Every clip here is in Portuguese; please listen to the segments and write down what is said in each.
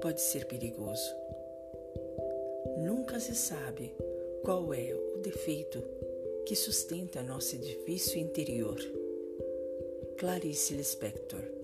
Pode ser perigoso. Nunca se sabe qual é o defeito que sustenta nosso edifício interior. Clarice Lispector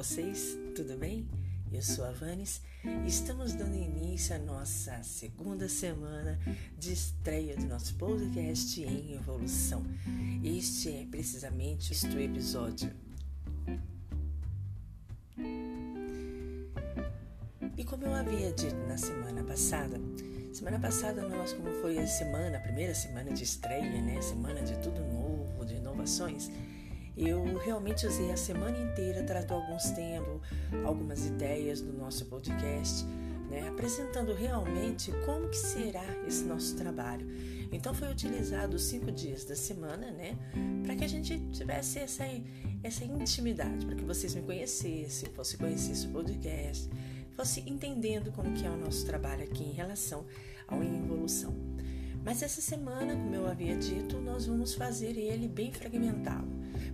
vocês? Tudo bem? Eu sou a Vanes e estamos dando início à nossa segunda semana de estreia do nosso podcast em evolução. Este é precisamente este episódio. E como eu havia dito na semana passada, semana passada nós, como foi a semana, a primeira semana de estreia, né? Semana de tudo novo inovações, eu realmente usei a semana inteira tratando alguns temas, algumas ideias do nosso podcast, né, apresentando realmente como que será esse nosso trabalho. Então foi utilizado os cinco dias da semana, né, para que a gente tivesse essa, essa intimidade, para que vocês me conhecessem, fosse conhecer o podcast, fosse entendendo como que é o nosso trabalho aqui em relação ao evolução. Mas essa semana, como eu havia dito, nós vamos fazer ele bem fragmentado.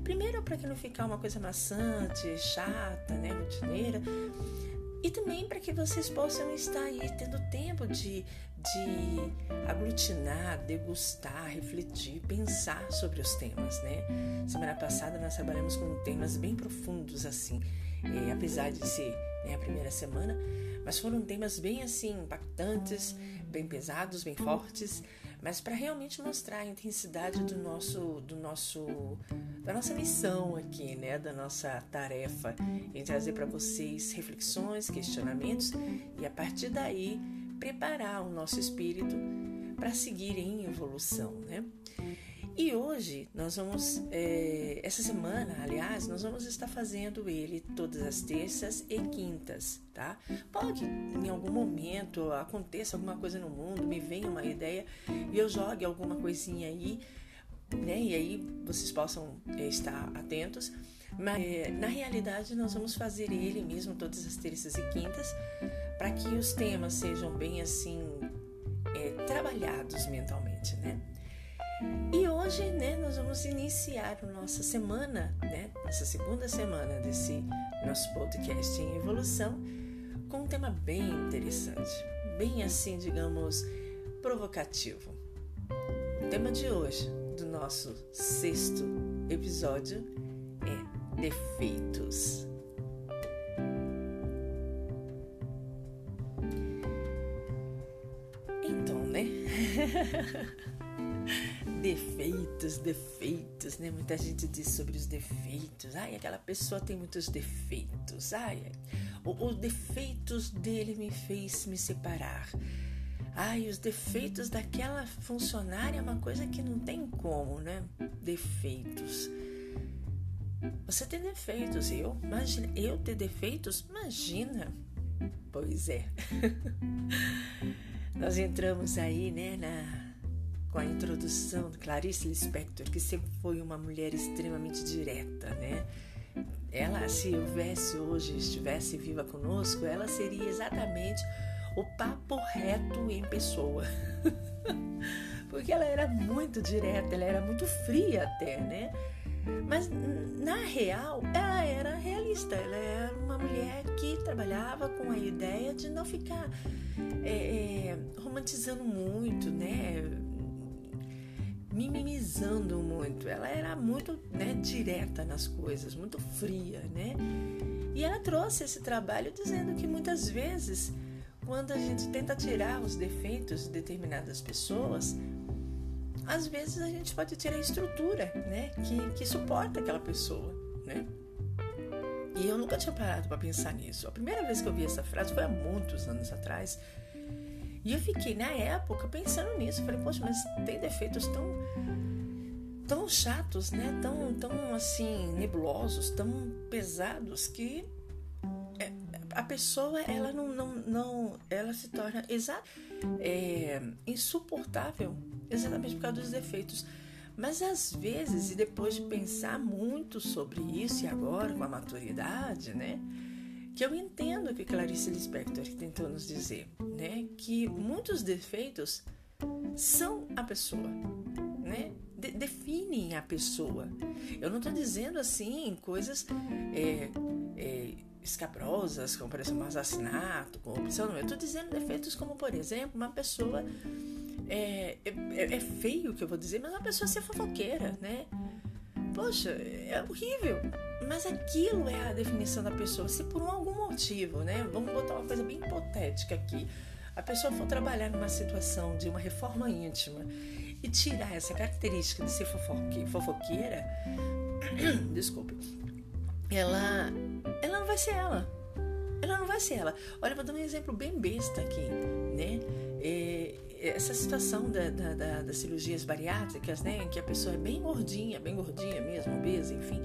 Primeiro, para que não ficar uma coisa maçante, chata, né, rotineira. E também para que vocês possam estar aí tendo tempo de, de aglutinar, degustar, refletir, pensar sobre os temas, né? Semana passada nós trabalhamos com temas bem profundos assim, e, apesar de ser né, a primeira semana, mas foram temas bem assim impactantes, bem pesados, bem fortes, mas para realmente mostrar a intensidade do nosso, do nosso, da nossa missão aqui, né, da nossa tarefa em trazer para vocês reflexões, questionamentos e a partir daí preparar o nosso espírito para seguir em evolução, né? E hoje nós vamos, é, essa semana, aliás, nós vamos estar fazendo ele todas as terças e quintas, tá? Pode em algum momento aconteça alguma coisa no mundo, me venha uma ideia e eu jogue alguma coisinha aí, né? E aí vocês possam é, estar atentos. Mas é, na realidade nós vamos fazer ele mesmo todas as terças e quintas para que os temas sejam bem assim é, trabalhados mentalmente, né? E hoje, né, nós vamos iniciar a nossa semana, né, essa segunda semana desse nosso podcast em evolução, com um tema bem interessante, bem assim, digamos, provocativo. O tema de hoje, do nosso sexto episódio, é defeitos. Então, né? defeitos, defeitos, né? Muita gente diz sobre os defeitos. Ai, aquela pessoa tem muitos defeitos. Ai, os defeitos dele me fez me separar. Ai, os defeitos daquela funcionária é uma coisa que não tem como, né? Defeitos. Você tem defeitos, eu? Imagina, eu ter defeitos? Imagina. Pois é. Nós entramos aí, né, na com a introdução de Clarice Lispector, que sempre foi uma mulher extremamente direta, né? Ela, se houvesse hoje, estivesse viva conosco, ela seria exatamente o papo reto em pessoa. Porque ela era muito direta, ela era muito fria até, né? Mas na real, ela era realista, ela era uma mulher que trabalhava com a ideia de não ficar é, é, romantizando muito, né? Minimizando muito. Ela era muito né, direta nas coisas, muito fria, né? E ela trouxe esse trabalho dizendo que muitas vezes, quando a gente tenta tirar os defeitos de determinadas pessoas, às vezes a gente pode ter a estrutura, né, que, que suporta aquela pessoa, né? E eu nunca tinha parado para pensar nisso. A primeira vez que eu vi essa frase foi há muitos anos atrás. E eu fiquei, na época, pensando nisso. Falei, poxa, mas tem defeitos tão tão chatos, né? Tão, tão assim, nebulosos, tão pesados que é, a pessoa ela não, não, não ela se torna exa é, insuportável exatamente por causa dos defeitos. Mas às vezes, e depois de pensar muito sobre isso, e agora com a maturidade, né? Que eu entendo o que Clarice Lispector tentou nos dizer, né? Que muitos defeitos são a pessoa, né? De definem a pessoa. Eu não estou dizendo assim coisas é, é, escabrosas, como por exemplo assassinato, corrupção. Eu estou dizendo defeitos como, por exemplo, uma pessoa é, é, é, feio o que eu vou dizer, mas uma pessoa ser fofoqueira, né? Poxa, é horrível. Mas aquilo é a definição da pessoa. Se por algum né? Vamos botar uma coisa bem hipotética aqui. A pessoa for trabalhar numa situação de uma reforma íntima e tirar essa característica de ser fofoque, fofoqueira, desculpe, ela, ela não vai ser ela. Ela não vai ser ela. Olha, vou dar um exemplo bem besta aqui, né? É, essa situação da, da, da, das cirurgias bariátricas, né? Que a pessoa é bem gordinha, bem gordinha mesmo, obesa, enfim.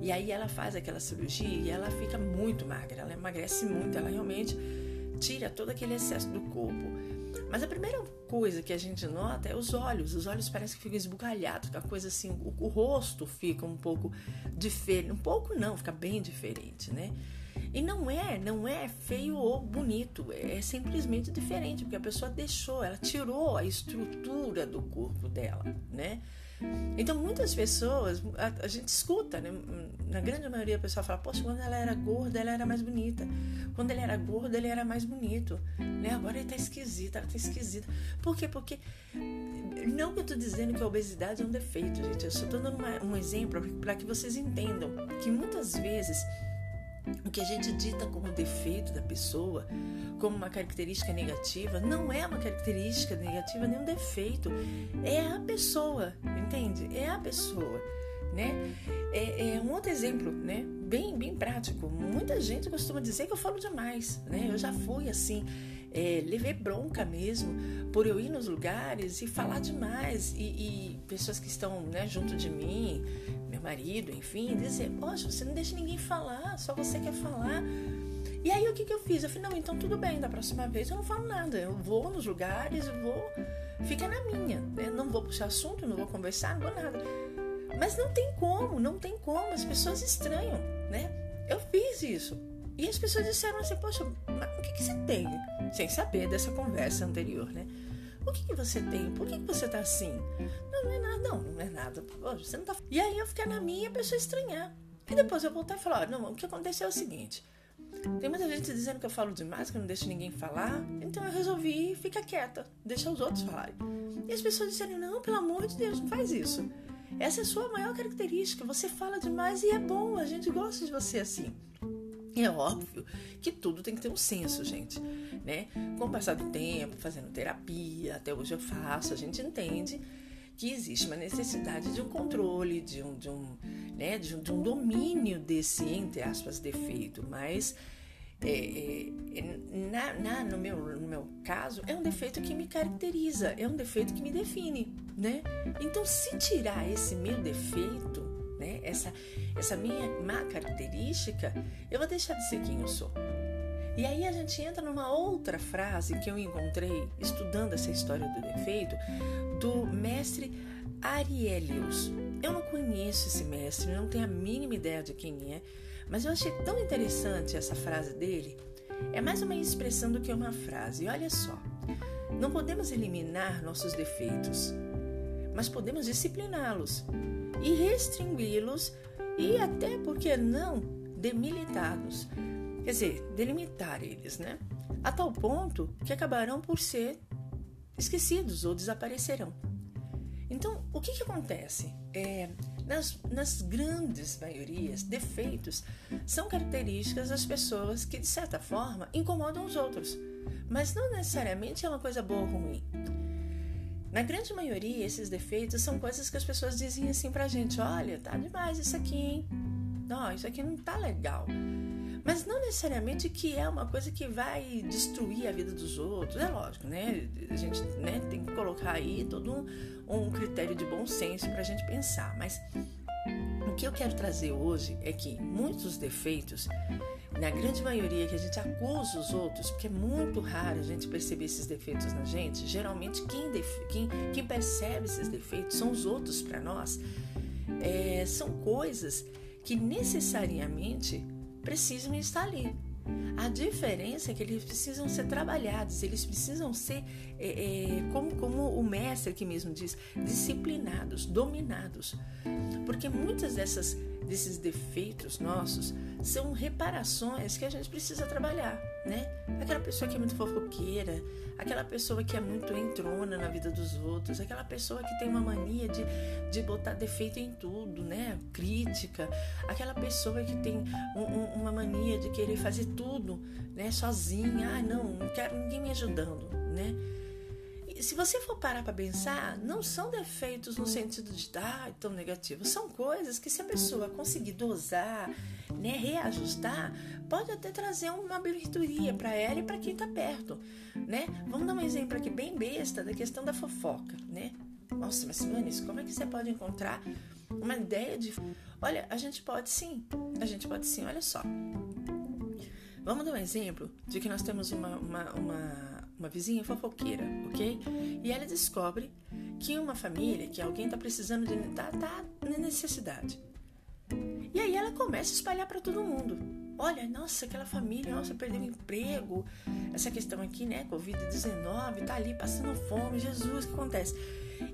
E aí ela faz aquela cirurgia e ela fica muito magra, ela emagrece muito, ela realmente tira todo aquele excesso do corpo. Mas a primeira coisa que a gente nota é os olhos. Os olhos parecem que ficam esbugalhados, a coisa assim, o, o rosto fica um pouco diferente. Um pouco não, fica bem diferente, né? E não é, não é feio ou bonito, é simplesmente diferente, porque a pessoa deixou, ela tirou a estrutura do corpo dela, né? Então, muitas pessoas, a, a, gente escuta, né? Na grande maioria, a pessoa fala: Poxa, quando ela era gorda, ela era mais bonita. Quando ele era gordo, ele era mais bonito. Né? Agora ele tá esquisito, ela tá esquisita. Por quê? Porque. Não que eu tô dizendo que a obesidade é um defeito, gente. Eu só tô dando uma, um exemplo para que vocês entendam que muitas vezes o que a gente dita como defeito da pessoa, como uma característica negativa, não é uma característica negativa nem um defeito. É a pessoa, entende? É a pessoa. Né? É, é, um outro exemplo, né? Bem, bem prático. Muita gente costuma dizer que eu falo demais, né? Eu já fui assim, é, levei bronca mesmo por eu ir nos lugares e falar demais e, e pessoas que estão né, junto de mim meu marido, enfim, dizer: Poxa, você não deixa ninguém falar, só você quer falar. E aí o que, que eu fiz? Eu falei: Não, então tudo bem, da próxima vez eu não falo nada. Eu vou nos lugares, eu vou. Fica na minha, né? Não vou puxar assunto, não vou conversar, não vou nada. Mas não tem como, não tem como. As pessoas estranham, né? Eu fiz isso. E as pessoas disseram assim: Poxa, mas o que, que você tem? Sem saber dessa conversa anterior, né? O que, que você tem? Por que, que você tá assim? Não, não é nada, não, não é nada. Você não tá. E aí eu ficar na minha e a pessoa estranhar. E depois eu voltar e falar: não, o que aconteceu é o seguinte. Tem muita gente dizendo que eu falo demais, que eu não deixo ninguém falar. Então eu resolvi ficar quieta, deixar os outros falarem. E as pessoas disseram: não, pelo amor de Deus, não faz isso. Essa é a sua maior característica. Você fala demais e é bom, a gente gosta de você assim. É óbvio que tudo tem que ter um senso, gente, né? Com o passar do tempo, fazendo terapia, até hoje eu faço, a gente entende que existe uma necessidade de um controle, de um, de um, né, de um, de um domínio desse, entre aspas, defeito, mas é, é, na, na, no, meu, no meu caso, é um defeito que me caracteriza, é um defeito que me define, né? Então, se tirar esse meu defeito, né? Essa, essa minha má característica, eu vou deixar de ser quem eu sou. E aí a gente entra numa outra frase que eu encontrei estudando essa história do defeito do mestre Arielius. Eu não conheço esse mestre, não tenho a mínima ideia de quem é, mas eu achei tão interessante essa frase dele. É mais uma expressão do que uma frase. Olha só, não podemos eliminar nossos defeitos, mas podemos discipliná-los e restringi-los e até, por que não, demilitá-los. Quer dizer, delimitar eles, né? A tal ponto que acabarão por ser esquecidos ou desaparecerão. Então, o que, que acontece? É, nas, nas grandes maiorias, defeitos são características das pessoas que, de certa forma, incomodam os outros, mas não necessariamente é uma coisa boa ou ruim. Na grande maioria, esses defeitos são coisas que as pessoas dizem assim pra gente: olha, tá demais isso aqui, hein? Não, isso aqui não tá legal. Mas não necessariamente que é uma coisa que vai destruir a vida dos outros. É lógico, né? A gente né, tem que colocar aí todo um, um critério de bom senso pra gente pensar. Mas o que eu quero trazer hoje é que muitos defeitos na grande maioria que a gente acusa os outros, porque é muito raro a gente perceber esses defeitos na gente, geralmente quem, quem, quem percebe esses defeitos são os outros para nós. É, são coisas que necessariamente precisam estar ali. A diferença é que eles precisam ser trabalhados, eles precisam ser, é, é, como, como o mestre aqui mesmo diz, disciplinados, dominados. Porque muitas dessas desses defeitos nossos são reparações que a gente precisa trabalhar, né? Aquela pessoa que é muito fofoqueira, aquela pessoa que é muito entrona na vida dos outros, aquela pessoa que tem uma mania de, de botar defeito em tudo, né? Crítica, aquela pessoa que tem um, um, uma mania de querer fazer tudo, né? Sozinha, ah, não, não quero ninguém me ajudando, né? Se você for parar para pensar, não são defeitos no sentido de ah, tão negativo. São coisas que se a pessoa conseguir dosar, né, reajustar, pode até trazer uma aberturia para ela e para quem está perto, né? Vamos dar um exemplo aqui bem besta da questão da fofoca, né? Nossa, mas Vanis, como é que você pode encontrar uma ideia de... Olha, a gente pode sim, a gente pode sim, olha só. Vamos dar um exemplo de que nós temos uma, uma, uma uma vizinha fofoqueira, ok? E ela descobre que uma família, que alguém está precisando de. tá, tá necessidade. E aí ela começa a espalhar para todo mundo. Olha, nossa, aquela família, nossa, perdeu o emprego. Essa questão aqui, né, Covid-19, tá ali passando fome. Jesus, o que acontece?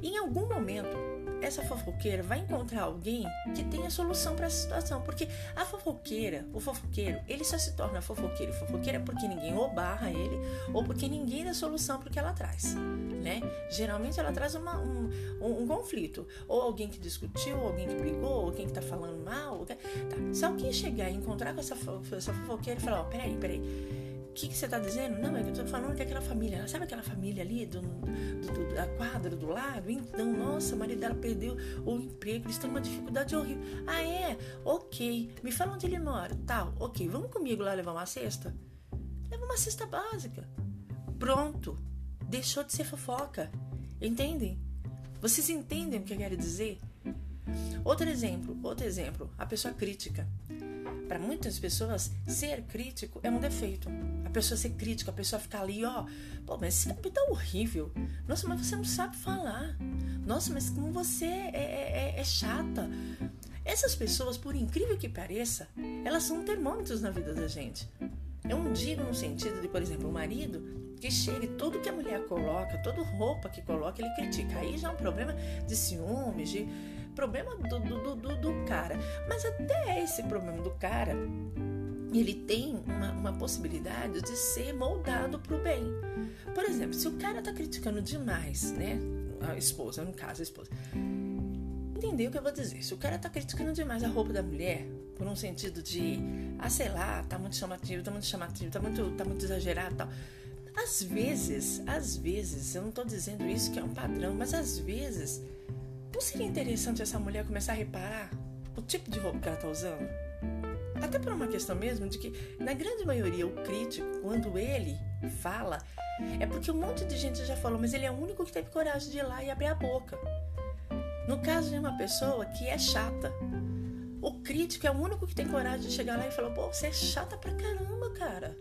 Em algum momento, essa fofoqueira vai encontrar alguém que tenha solução para essa situação. Porque a fofoqueira, o fofoqueiro, ele só se torna fofoqueiro e fofoqueira porque ninguém ou barra ele ou porque ninguém dá solução para o que ela traz. Né? Geralmente ela traz uma, um, um, um, conflito. Ou alguém que discutiu, ou alguém que brigou, ou alguém que está falando mal. Tá. Se alguém chegar e encontrar com essa, essa fofoqueira e falar: oh, peraí, peraí que, que você está dizendo? Não, é que eu estou falando que aquela família, sabe aquela família ali do, do, do da quadra do lado? Então, nossa, o marido dela perdeu o emprego, eles têm uma dificuldade horrível. Ah, é? Ok. Me fala onde ele mora. Tal, ok. Vamos comigo lá levar uma cesta? Leva uma cesta básica. Pronto. Deixou de ser fofoca. Entendem? Vocês entendem o que eu quero dizer? Outro exemplo, outro exemplo, a pessoa crítica. Para muitas pessoas, ser crítico é um defeito. Pessoa ser crítica, a pessoa ficar ali, ó, pô, mas esse tá horrível. Nossa, mas você não sabe falar. Nossa, mas como você é, é, é, é chata. Essas pessoas, por incrível que pareça, elas são termômetros na vida da gente. Eu não digo no sentido de, por exemplo, o marido que chega e tudo que a mulher coloca, toda roupa que coloca, ele critica. Aí já é um problema de ciúmes, de problema do, do, do, do cara. Mas até esse problema do cara, ele tem uma, uma possibilidade de ser moldado para o bem. Por exemplo, se o cara tá criticando demais, né? A esposa, no caso, a esposa. Entendeu o que eu vou dizer? Se o cara tá criticando demais a roupa da mulher, por um sentido de, ah, sei lá, tá muito chamativo, tá muito chamativo, tá muito, tá muito exagerado tal. Às vezes, às vezes, eu não tô dizendo isso que é um padrão, mas às vezes não seria interessante essa mulher começar a reparar o tipo de roupa que ela está usando? Até por uma questão mesmo de que, na grande maioria, o crítico, quando ele fala, é porque um monte de gente já falou, mas ele é o único que teve coragem de ir lá e abrir a boca. No caso de uma pessoa que é chata, o crítico é o único que tem coragem de chegar lá e falar: pô, você é chata pra caramba, cara.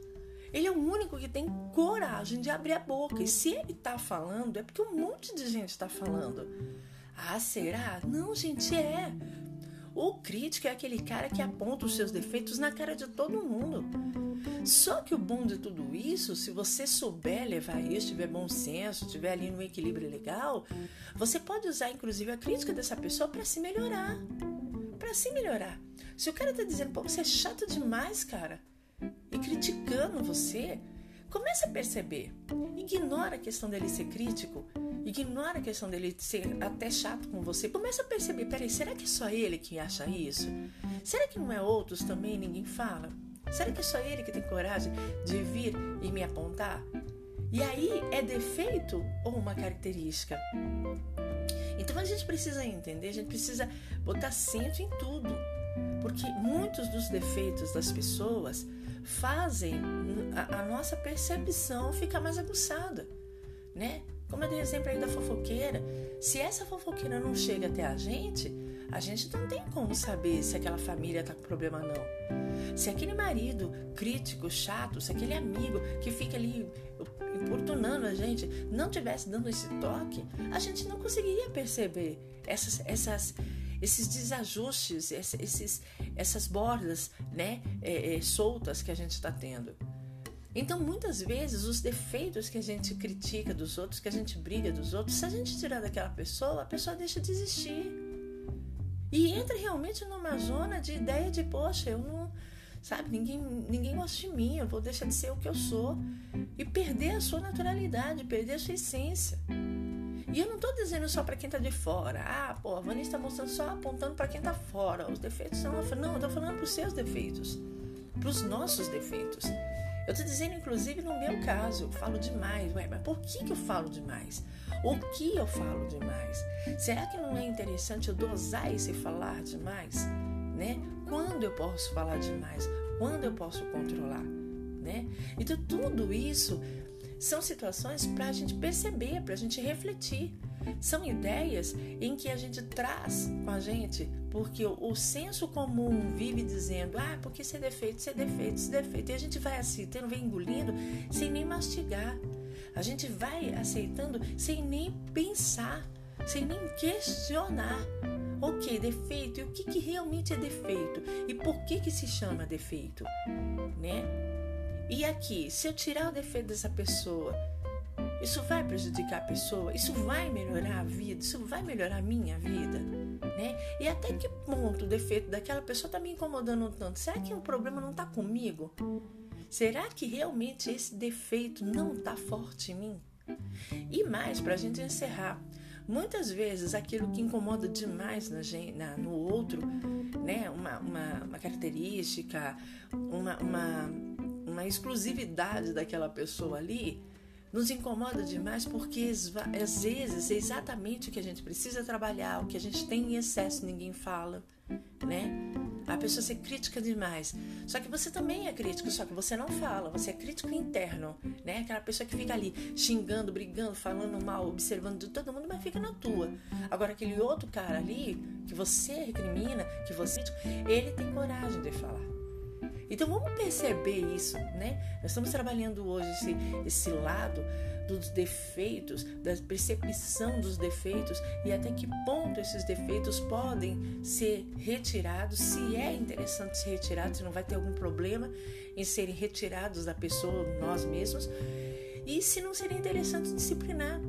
Ele é o único que tem coragem de abrir a boca. E se ele tá falando, é porque um monte de gente tá falando. Ah, será? Não, gente, é. O crítico é aquele cara que aponta os seus defeitos na cara de todo mundo. Só que o bom de tudo isso, se você souber levar isso, tiver bom senso, tiver ali no equilíbrio legal, você pode usar inclusive a crítica dessa pessoa para se melhorar. Para se melhorar. Se o cara tá dizendo, pô, você é chato demais, cara, e criticando você, comece a perceber. Ignora a questão dele ser crítico Ignora a questão dele ser até chato com você. Começa a perceber, peraí, será que é só ele que acha isso? Será que não é outros também ninguém fala? Será que é só ele que tem coragem de vir e me apontar? E aí é defeito ou uma característica? Então a gente precisa entender, a gente precisa botar centro em tudo. Porque muitos dos defeitos das pessoas fazem a, a nossa percepção ficar mais aguçada, né? Como eu dei exemplo aí da fofoqueira, se essa fofoqueira não chega até a gente, a gente não tem como saber se aquela família está com problema não. Se aquele marido crítico, chato, se aquele amigo que fica ali importunando a gente não tivesse dando esse toque, a gente não conseguiria perceber essas, essas, esses desajustes, esses, essas bordas né, é, é, soltas que a gente está tendo. Então, muitas vezes, os defeitos que a gente critica dos outros, que a gente briga dos outros, se a gente tirar daquela pessoa, a pessoa deixa de existir. E entra realmente numa zona de ideia de, poxa, eu não. Sabe, ninguém, ninguém gosta de mim, eu vou deixar de ser o que eu sou. E perder a sua naturalidade, perder a sua essência. E eu não estou dizendo só para quem está de fora. Ah, pô, a Vanessa está mostrando só apontando para quem está fora. Os defeitos são. Não, eu estou falando para os seus defeitos, para os nossos defeitos. Eu estou dizendo, inclusive, no meu caso, eu falo demais. Ué, mas por que, que eu falo demais? O que eu falo demais? Será que não é interessante eu dosar esse falar demais? Né? Quando eu posso falar demais? Quando eu posso controlar? Né? Então, tudo isso são situações para a gente perceber, para a gente refletir. São ideias em que a gente traz com a gente, porque o, senso comum vive dizendo, ah, porque isso é defeito, isso é defeito, isso é defeito. E a gente vai aceitando, vai engolindo sem nem mastigar. A gente vai aceitando sem nem pensar, sem nem questionar. Ok, defeito, e o que, que realmente é defeito? E por que, que se chama defeito? Né? E aqui, se eu tirar o defeito dessa pessoa, isso vai prejudicar a pessoa? Isso vai melhorar a vida? Isso vai melhorar a minha vida? Né? E até que ponto o defeito daquela pessoa está me incomodando tanto? Será que o problema não está comigo? Será que realmente esse defeito não está forte em mim? E mais, para a gente encerrar, muitas vezes aquilo que incomoda demais na na, no outro, né, uma, uma, uma característica, uma, uma uma exclusividade daquela pessoa ali, nos incomoda demais porque às vezes é exatamente o que a gente precisa trabalhar, o que a gente tem em excesso, ninguém fala, né? A pessoa ser crítica demais. Só que você também é crítico, só que você não fala, você é crítico interno, né? Aquela pessoa que fica ali xingando, brigando, falando mal, observando de todo mundo, mas fica na tua. Agora aquele outro cara ali que você recrimina, que você ele tem coragem de falar. Então vamos perceber isso, né? Nós estamos trabalhando hoje esse, esse lado dos defeitos, da percepção dos defeitos e até que ponto esses defeitos podem ser retirados, se é interessante ser retirados, se não vai ter algum problema em serem retirados da pessoa, nós mesmos, e se não seria interessante disciplinar.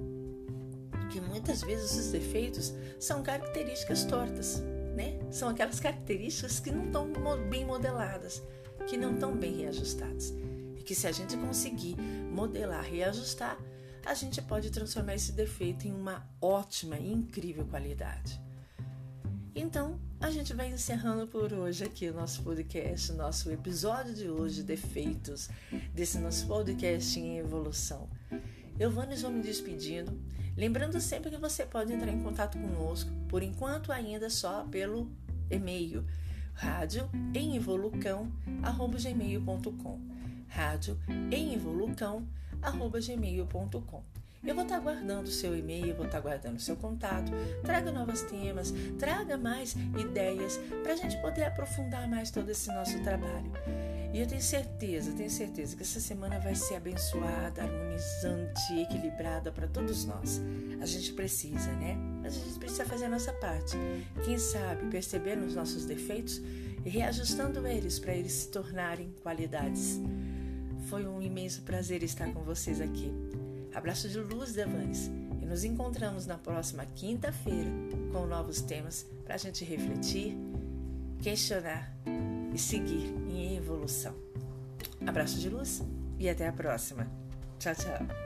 Porque muitas vezes os defeitos são características tortas, né? São aquelas características que não estão bem modeladas que não estão bem reajustados. E que se a gente conseguir modelar, reajustar, a gente pode transformar esse defeito em uma ótima e incrível qualidade. Então, a gente vai encerrando por hoje aqui o nosso podcast, nosso episódio de hoje, Defeitos, desse nosso podcast em evolução. Eu vou me despedindo, lembrando sempre que você pode entrar em contato conosco, por enquanto ainda só pelo e-mail rádio em evolucão, arroba gmail.com. Rádio em evolucão, arroba gmail.com. Eu vou estar guardando o seu e-mail, vou estar guardando o seu contato. Traga novos temas, traga mais ideias para a gente poder aprofundar mais todo esse nosso trabalho. E eu tenho certeza, tenho certeza que essa semana vai ser abençoada, harmonizante, equilibrada para todos nós. A gente precisa, né? A gente precisa fazer a nossa parte. Quem sabe perceber os nossos defeitos e reajustando eles para eles se tornarem qualidades. Foi um imenso prazer estar com vocês aqui. Abraço de luz, Devanes. E nos encontramos na próxima quinta-feira com novos temas para a gente refletir, questionar e seguir em evolução. Abraço de luz e até a próxima. Tchau, tchau.